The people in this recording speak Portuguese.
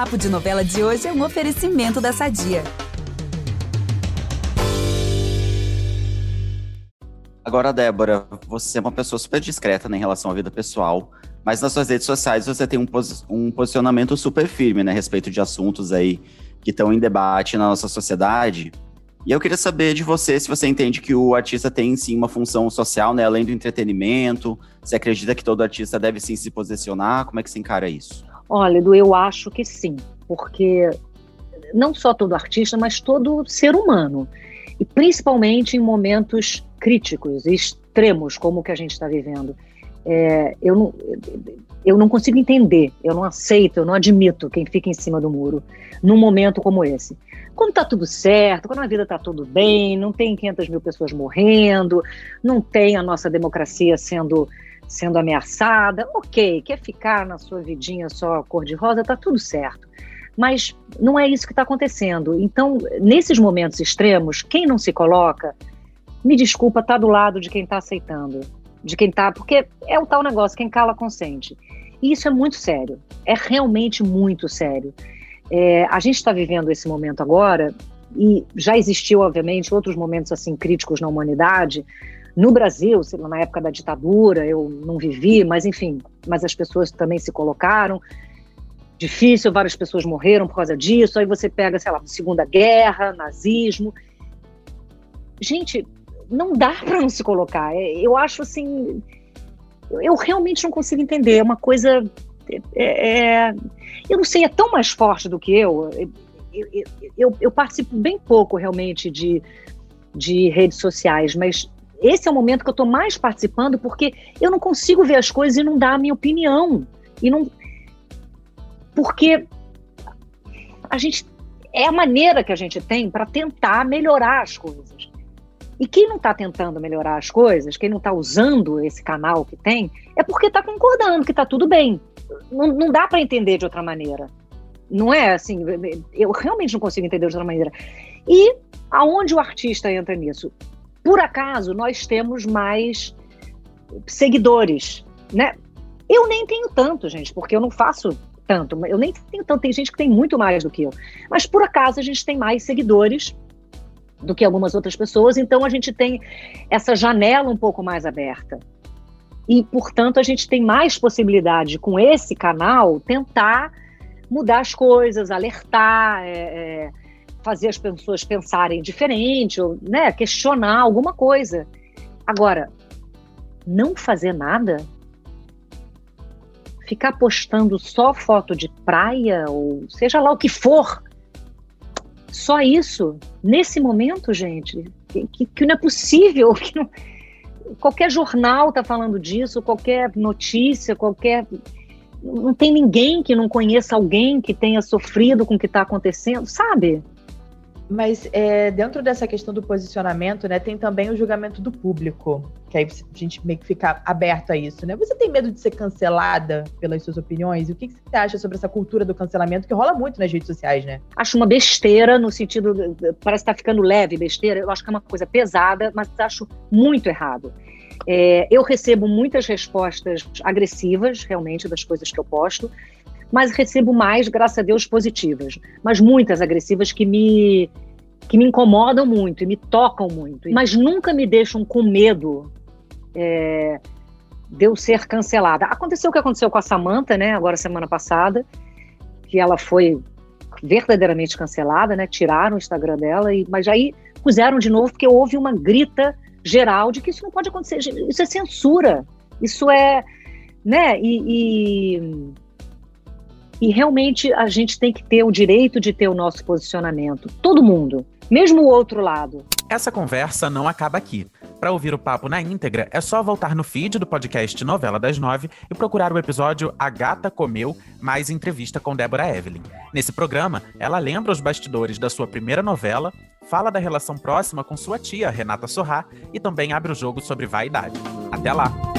Papo de Novela de hoje é um oferecimento da Sadia. Agora, Débora, você é uma pessoa super discreta né, em relação à vida pessoal, mas nas suas redes sociais você tem um, pos um posicionamento super firme né, a respeito de assuntos aí que estão em debate na nossa sociedade. E eu queria saber de você se você entende que o artista tem sim uma função social, né, além do entretenimento. Você acredita que todo artista deve sim se posicionar? Como é que você encara isso? Olha, Edu, eu acho que sim, porque não só todo artista, mas todo ser humano, e principalmente em momentos críticos extremos como o que a gente está vivendo. É, eu, não, eu não consigo entender, eu não aceito, eu não admito quem fica em cima do muro num momento como esse. Quando está tudo certo, quando a vida está tudo bem, não tem 500 mil pessoas morrendo, não tem a nossa democracia sendo, sendo ameaçada, ok, quer ficar na sua vidinha só cor-de-rosa, está tudo certo. Mas não é isso que está acontecendo. Então, nesses momentos extremos, quem não se coloca me desculpa, tá do lado de quem tá aceitando, de quem tá, porque é o tal negócio, quem cala consente. E isso é muito sério, é realmente muito sério. É, a gente está vivendo esse momento agora e já existiu, obviamente, outros momentos assim críticos na humanidade. No Brasil, na época da ditadura, eu não vivi, mas enfim, mas as pessoas também se colocaram. Difícil, várias pessoas morreram por causa disso. Aí você pega, sei lá, Segunda Guerra, nazismo. Gente, não dá para não se colocar. É, eu acho assim, eu realmente não consigo entender. É uma coisa, é, é, eu não sei, é tão mais forte do que eu. Eu, eu, eu, participo bem pouco realmente de, de redes sociais, mas esse é o momento que eu estou mais participando porque eu não consigo ver as coisas e não dar a minha opinião. E não. Porque a gente. É a maneira que a gente tem para tentar melhorar as coisas. E quem não está tentando melhorar as coisas, quem não está usando esse canal que tem, é porque está concordando que está tudo bem. Não, não dá para entender de outra maneira. Não é assim, eu realmente não consigo entender de outra maneira. E aonde o artista entra nisso? Por acaso, nós temos mais seguidores, né? Eu nem tenho tanto, gente, porque eu não faço tanto. Eu nem tenho tanto, tem gente que tem muito mais do que eu. Mas por acaso a gente tem mais seguidores do que algumas outras pessoas, então a gente tem essa janela um pouco mais aberta. E, portanto, a gente tem mais possibilidade com esse canal tentar mudar as coisas, alertar, é, é, fazer as pessoas pensarem diferente, ou né, questionar alguma coisa. Agora, não fazer nada, ficar postando só foto de praia, ou seja lá o que for, só isso, nesse momento, gente, que, que não é possível, que não, qualquer jornal está falando disso, qualquer notícia, qualquer. Não tem ninguém que não conheça alguém que tenha sofrido com o que está acontecendo, sabe? Mas é, dentro dessa questão do posicionamento, né, tem também o julgamento do público, que aí a gente meio que fica aberto a isso, né? Você tem medo de ser cancelada pelas suas opiniões? O que, que você acha sobre essa cultura do cancelamento que rola muito nas redes sociais, né? Acho uma besteira, no sentido, parece estar tá ficando leve besteira, eu acho que é uma coisa pesada, mas acho muito errado. É, eu recebo muitas respostas agressivas, realmente, das coisas que eu posto, mas recebo mais, graças a Deus, positivas, mas muitas agressivas que me que me incomodam muito e me tocam muito, mas nunca me deixam com medo é, de eu ser cancelada. Aconteceu o que aconteceu com a Samantha, né? Agora semana passada, que ela foi verdadeiramente cancelada, né? Tiraram o Instagram dela, e, mas aí puseram de novo porque houve uma grita geral de que isso não pode acontecer. Isso é censura. Isso é, né? e, e e realmente a gente tem que ter o direito de ter o nosso posicionamento. Todo mundo, mesmo o outro lado. Essa conversa não acaba aqui. Para ouvir o papo na íntegra, é só voltar no feed do podcast Novela das Nove e procurar o episódio A Gata Comeu, mais entrevista com Débora Evelyn. Nesse programa, ela lembra os bastidores da sua primeira novela, fala da relação próxima com sua tia, Renata Sorrá, e também abre o jogo sobre vaidade. Até lá!